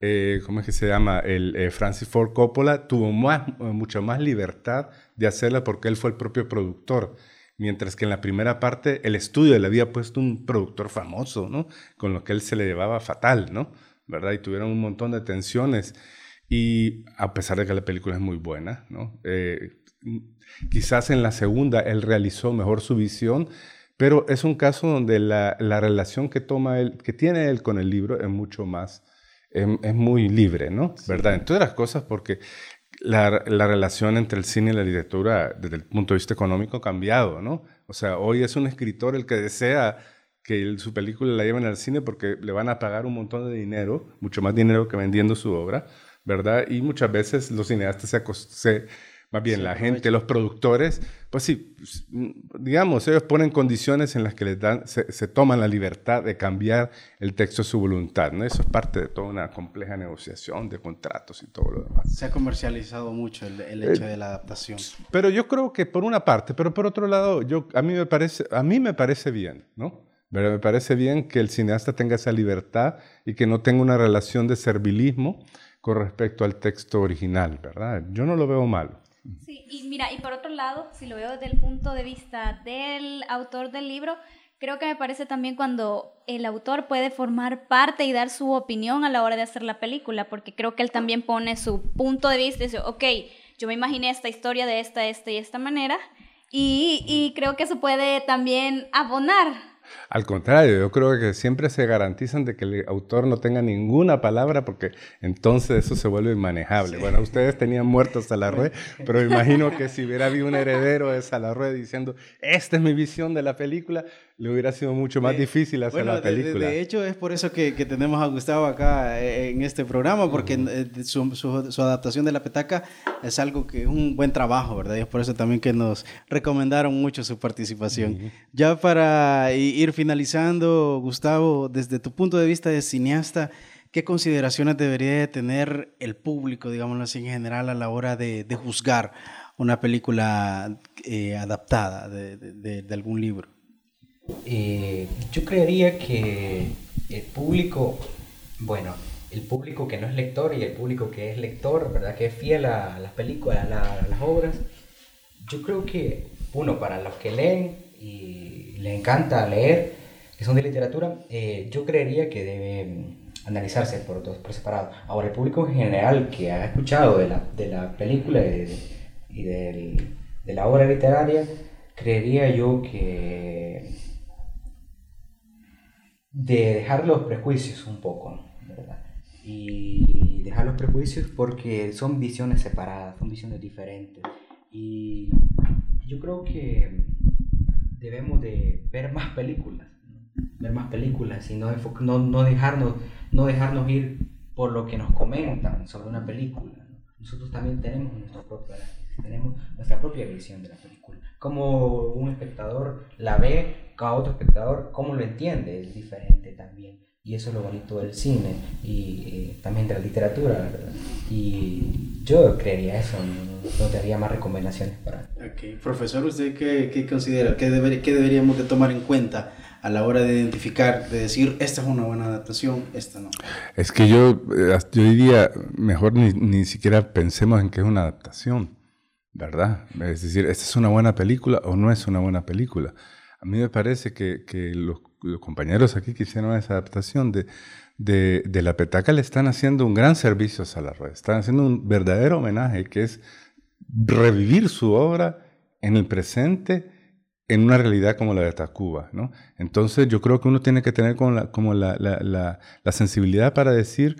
eh, ¿cómo es que se llama? El eh, Francis Ford Coppola tuvo más, eh, mucha más libertad de hacerla porque él fue el propio productor. Mientras que en la primera parte el estudio le había puesto un productor famoso, ¿no? Con lo que él se le llevaba fatal, ¿no? ¿Verdad? Y tuvieron un montón de tensiones. Y a pesar de que la película es muy buena, ¿no? Eh, quizás en la segunda él realizó mejor su visión, pero es un caso donde la, la relación que toma él, que tiene él con el libro es mucho más, es, es muy libre, ¿no? ¿Verdad? En todas las cosas porque la, la relación entre el cine y la literatura desde el punto de vista económico ha cambiado, ¿no? O sea, hoy es un escritor el que desea que el- su película la lleven al cine porque le van a pagar un montón de dinero, mucho más dinero que vendiendo su obra, ¿verdad? Y muchas veces los cineastas se, se más bien Se la gente, los productores, pues sí, pues, mm, digamos, ellos ponen condiciones en las que les dan, se, se toman la libertad de cambiar el texto a su voluntad, ¿no? Eso es parte de toda una compleja negociación de contratos y todo lo demás. Se ha comercializado mucho el, el hecho de la adaptación. Pero yo creo que por una parte, pero por otro lado, yo, a, mí me parece, a mí me parece bien, ¿no? Pero me parece bien que el cineasta tenga esa libertad y que no tenga una relación de servilismo con respecto al texto original, ¿verdad? Yo no lo veo malo. Sí, y mira, y por otro lado, si lo veo desde el punto de vista del autor del libro, creo que me parece también cuando el autor puede formar parte y dar su opinión a la hora de hacer la película, porque creo que él también pone su punto de vista y dice, ok, yo me imaginé esta historia de esta, esta y esta manera, y, y creo que eso puede también abonar Al contrario, yo creo que siempre se garantizan de que el autor no tenga ninguna palabra porque entonces eso se vuelve inmanejable. Bueno, ustedes tenían muerto a Salarrué, pero me imagino que si hubiera habido un heredero de Salarrué diciendo, esta es mi visión de la película, le hubiera sido mucho más difícil hacer Bueno, la de- de- película. De, hecho, es por eso que, que tenemos a Gustavo acá eh, en este programa, porque eh, de su, su- su adaptación de la petaca es algo que es un buen trabajo, ¿verdad? Y es por eso también que nos recomendaron mucho su participación. Ya para i- ir finalizando, Gustavo, desde tu punto de vista de cineasta, ¿qué consideraciones debería de tener el público, digámoslo así en general, a la hora de, juzgar una película eh, adaptada de, algún libro? Eh, yo creería que el público, bueno, el público que no es lector y el público que es lector, ¿verdad? Que es fiel a las películas, a, a las obras, yo creo que, uno, para los que leen y les encanta leer, que son de literatura, eh, yo creería que debe mm, analizarse por por separado. Ahora, el público en general que ha escuchado de la, de la película y, de, y del- de la obra literaria, creería yo que de dejar los prejuicios un poco, ¿verdad? Y dejar los prejuicios porque son visiones separadas, son visiones diferentes. Y yo creo que debemos de ver más películas, ver más películas y no, no, no, dejarnos, no dejarnos ir por lo que nos comentan sobre una película. ¿no? Nosotros también tenemos nuestra propia, tenemos nuestra propia visión de la película. Como un espectador la ve, cada otro espectador, cómo lo entiende, es diferente también. Y eso es lo bonito del cine y eh, también de la literatura, ¿verdad? Y yo creería eso, no, no daría más recomendaciones para... Ok, Profesor, ¿usted qué, qué considera? ¿Qué, deber- qué deberíamos de tomar en cuenta a la hora de identificar, de decir, esta es una buena adaptación, esta no? Es que yo, eh, yo diría, mejor ni, ni siquiera pensemos en que es una adaptación, ¿verdad? Es decir, ¿esta es una buena película o no es una buena película? A mí me parece que, que los, los compañeros aquí que hicieron esa adaptación de, de, La Petaca le están haciendo un gran servicio a la red, están haciendo un verdadero homenaje que es revivir su obra en el presente en una realidad como la de Tacuba, ¿no? Entonces yo creo que uno tiene que tener como la, como la, la, la sensibilidad para decir,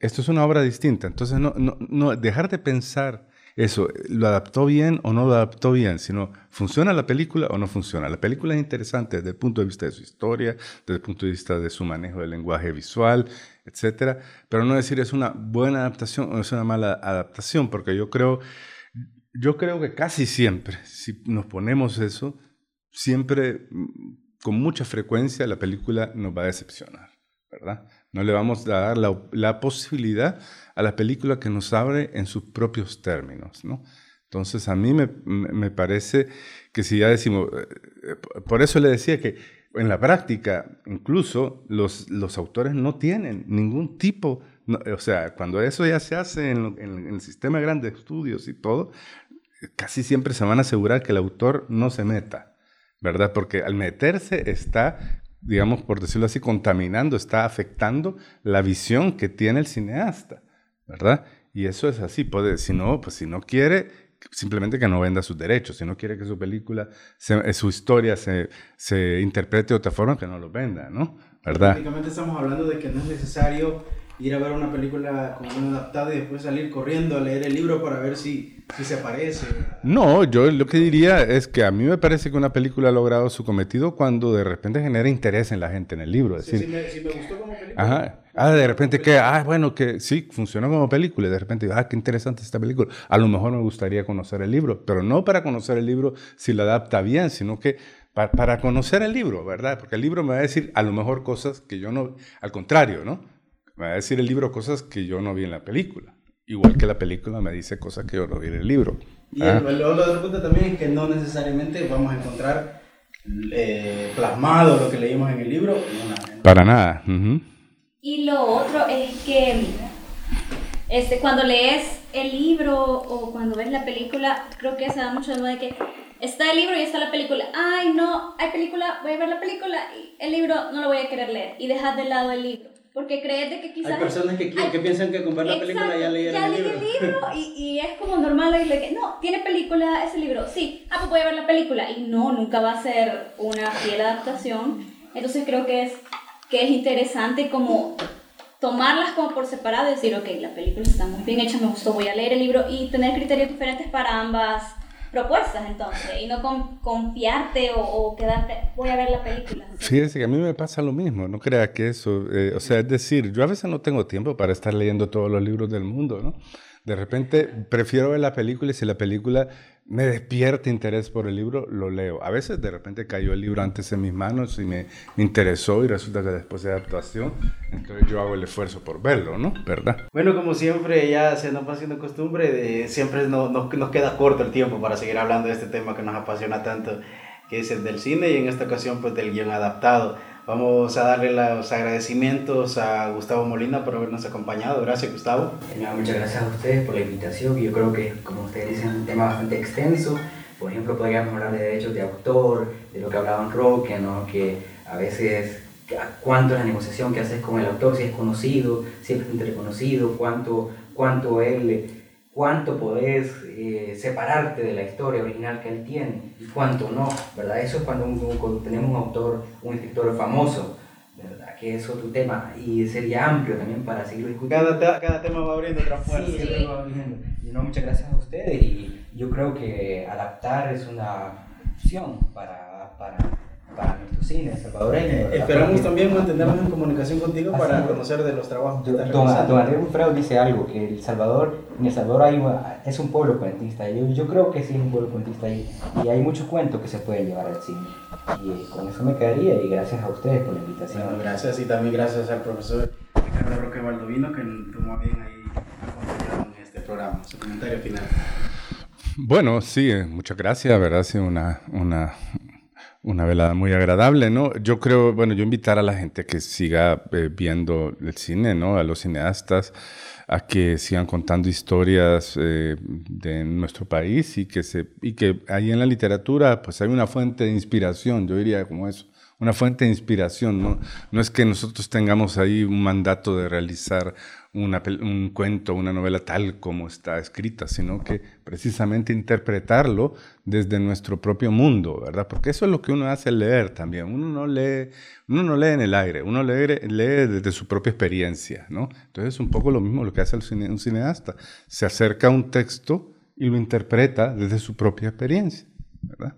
esto es una obra distinta. Entonces no, no, no dejar de pensar eso, lo adaptó bien o no lo adaptó bien, sino funciona la película o no funciona. La película es interesante desde el punto de vista de su historia, desde el punto de vista de su manejo del lenguaje visual, etcétera, pero no decir es una buena adaptación o es una mala adaptación, porque yo creo, yo creo que casi siempre, si nos ponemos eso, siempre, mm, con mucha frecuencia, la película nos va a decepcionar, ¿verdad? No le vamos a dar la posibilidad a la película que nos abre en sus propios términos, ¿no? Entonces, a mí me, me parece que si ya decimos, eh, eh, por eso le decía que en la práctica, incluso los, los autores no tienen ningún tipo, no, o sea, cuando eso ya se hace en, el sistema de grandes estudios y todo, casi siempre se van a asegurar que el autor no se meta, ¿verdad? Porque al meterse está, digamos, por decirlo así, contaminando, está afectando la visión que tiene el cineasta, ¿verdad? Y eso es así, puede, si no, pues si no quiere, simplemente que no venda sus derechos, si no quiere que su película, eh, su historia se, se interprete de otra forma, que no lo venda, ¿no? ¿Verdad? Prácticamente estamos hablando de que no es necesario ir a ver una película como una adaptada y después salir corriendo a leer el libro para ver si, si se aparece. No, yo lo que diría es que a mí me parece que una película ha logrado su cometido cuando de repente genera interés en la gente en el libro. Es Sí, decir, si, me, si me gustó como película. Ajá. Ah, de repente que, ah, bueno, que sí, funcionó como película. De repente, ah, qué interesante esta película. A lo mejor me gustaría conocer el libro, pero no para conocer el libro si lo adapta bien, sino que pa- para conocer el libro, ¿verdad? Porque el libro me va a decir a lo mejor cosas que yo no, al contrario, ¿no? Me va a decir el libro cosas que yo no vi en la película. Igual que la película me dice cosas que yo no vi en el libro. Y Ah. el, el otro punto también es que no necesariamente vamos a encontrar eh, plasmado lo que leímos en el libro en una- Para nada. ujú. Y lo otro es que este, cuando lees el libro o cuando ves la película, creo que se da mucho de moda de que está el libro y está la película. Ay, no, hay película, voy a ver la película y el libro no lo voy a querer leer. Y dejas de lado el libro. Porque crees de que quizás... Hay personas que, qui- Ay, que piensan que ver la película ya leyeron ya el libro. el libro y, y es como normal oírle que no, tiene película ese libro, sí, ah, pues voy a ver la película y no, nunca va a ser una fiel adaptación. Entonces creo que es, que es interesante como tomarlas como por separado y decir, ok, la película está muy bien hecha, me gustó, voy a leer el libro y tener criterios diferentes para ambas propuestas entonces y no con- confiarte o, o quedarte, voy a ver la película. Fíjese que a mí me pasa lo mismo, no crea que eso, eh, o sea, es decir, yo a veces no tengo tiempo para estar leyendo todos los libros del mundo, ¿no? De repente prefiero ver la película y si la película me despierta interés por el libro, lo leo. A veces de repente cayó el libro antes en mis manos y me, me interesó y resulta que después de adaptación, entonces yo hago el esfuerzo por verlo, ¿no? ¿Verdad? Bueno, como siempre, ya se nos va haciendo costumbre, de, siempre no- nos, nos queda corto el tiempo para seguir hablando de este tema que nos apasiona tanto, que es el del cine y en esta ocasión pues del guion adaptado. Vamos a darle los agradecimientos a Gustavo Molina por habernos acompañado. Gracias, Gustavo. Señora, muchas gracias a ustedes por la invitación. Yo creo que, como ustedes dicen, es un tema bastante extenso. Por ejemplo, podríamos hablar de derechos de autor, de lo que hablaban Roque, ¿no? que a veces cuánto es la negociación que haces con el autor, si es conocido, si es reconocido, cuánto, cuánto él, cuánto podés eh, separarte de la historia original que él tiene y cuánto no, ¿verdad? Eso es cuando, un- cuando tenemos un autor, un escritor famoso, ¿verdad? Que es otro tema y sería amplio también para seguir discutiendo. Cada, te- cada tema va abriendo otra puerta. Sí, siempre va abriendo. Y no, muchas gracias a ustedes y yo creo que adaptar es una opción para, para, cine salvadoreño. ¿verdad? Esperamos también mantenernos en comunicación contigo para Así conocer de los trabajos que estás Don, don Andrés Bufrao dice algo, que El Salvador, en El Salvador hay una- es un pueblo cuentista. Yo, yo creo que sí es un pueblo cuentista y, y hay muchos cuentos que se pueden llevar al cine. Y eh, con eso me quedaría y gracias a ustedes por la invitación. Bueno, gracias y también gracias al profesor Ricardo Roque Baldovino que tomó bien ahí acompañarnos en este programa. Su comentario final. Bueno, sí, eh, muchas gracias, ¿verdad? Ha sido una, una, una velada muy agradable, ¿no? Yo creo, bueno, yo invitar a la gente que siga eh, viendo el cine, ¿no? A los cineastas, a que sigan contando historias eh, de nuestro país y que, se, y que ahí en la literatura, pues hay una fuente de inspiración, yo diría como eso, una fuente de inspiración, ¿no? No es que nosotros tengamos ahí un mandato de realizar un cuento, una novela tal como está escrita, sino que precisamente interpretarlo desde nuestro propio mundo, ¿verdad? Porque eso es lo que uno hace al leer también. Uno no lee, uno no lee en el aire, uno lee, lee desde su propia experiencia, ¿no? Entonces es un poco lo mismo lo que hace un cineasta. Se acerca a un texto y lo interpreta desde su propia experiencia, ¿verdad?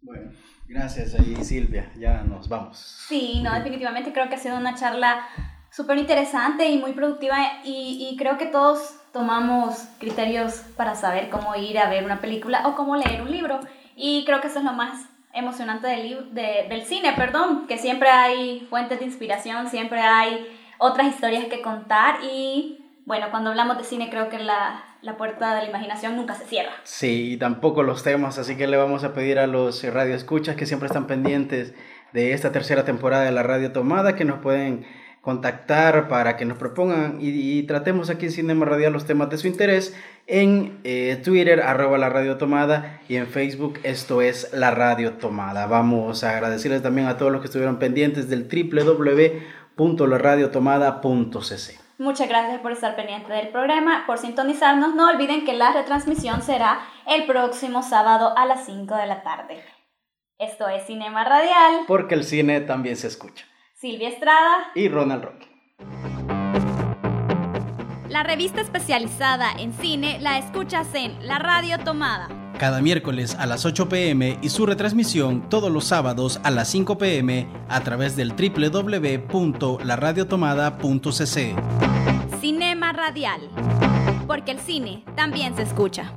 Bueno, gracias ahí Silvia, ya nos vamos. Sí, no, definitivamente creo que ha sido una charla súper interesante y muy productiva y, y creo que todos tomamos criterios para saber cómo ir a ver una película o cómo leer un libro y creo que eso es lo más emocionante del, de- del cine, perdón, que siempre hay fuentes de inspiración, siempre hay otras historias que contar y bueno, cuando hablamos de cine creo que la, la puerta de la imaginación nunca se cierra. Sí, tampoco los temas, así que le vamos a pedir a los radioescuchas que siempre están pendientes de esta tercera temporada de la Radio Tomada que nos pueden contactar para que nos propongan y, y tratemos aquí en Cinema Radial los temas de su interés en eh, Twitter, arroba la Radio Tomada y en Facebook, esto es la Radio Tomada. Vamos a agradecerles también a todos los que estuvieron pendientes del www.laradiotomada.cc. Muchas gracias por estar pendiente del programa, por sintonizarnos. No olviden que la retransmisión será el próximo sábado a las 5 de la tarde. Esto es Cinema Radial. Porque el cine también se escucha. Silvia Estrada. Y Ronald Roque. La revista especializada en cine la escuchas en La Radio Tomada. Cada miércoles a las 8 pm y su retransmisión todos los sábados a las 5 pm a través del www.laradiotomada.cc. Cinema Radial. Porque el cine también se escucha.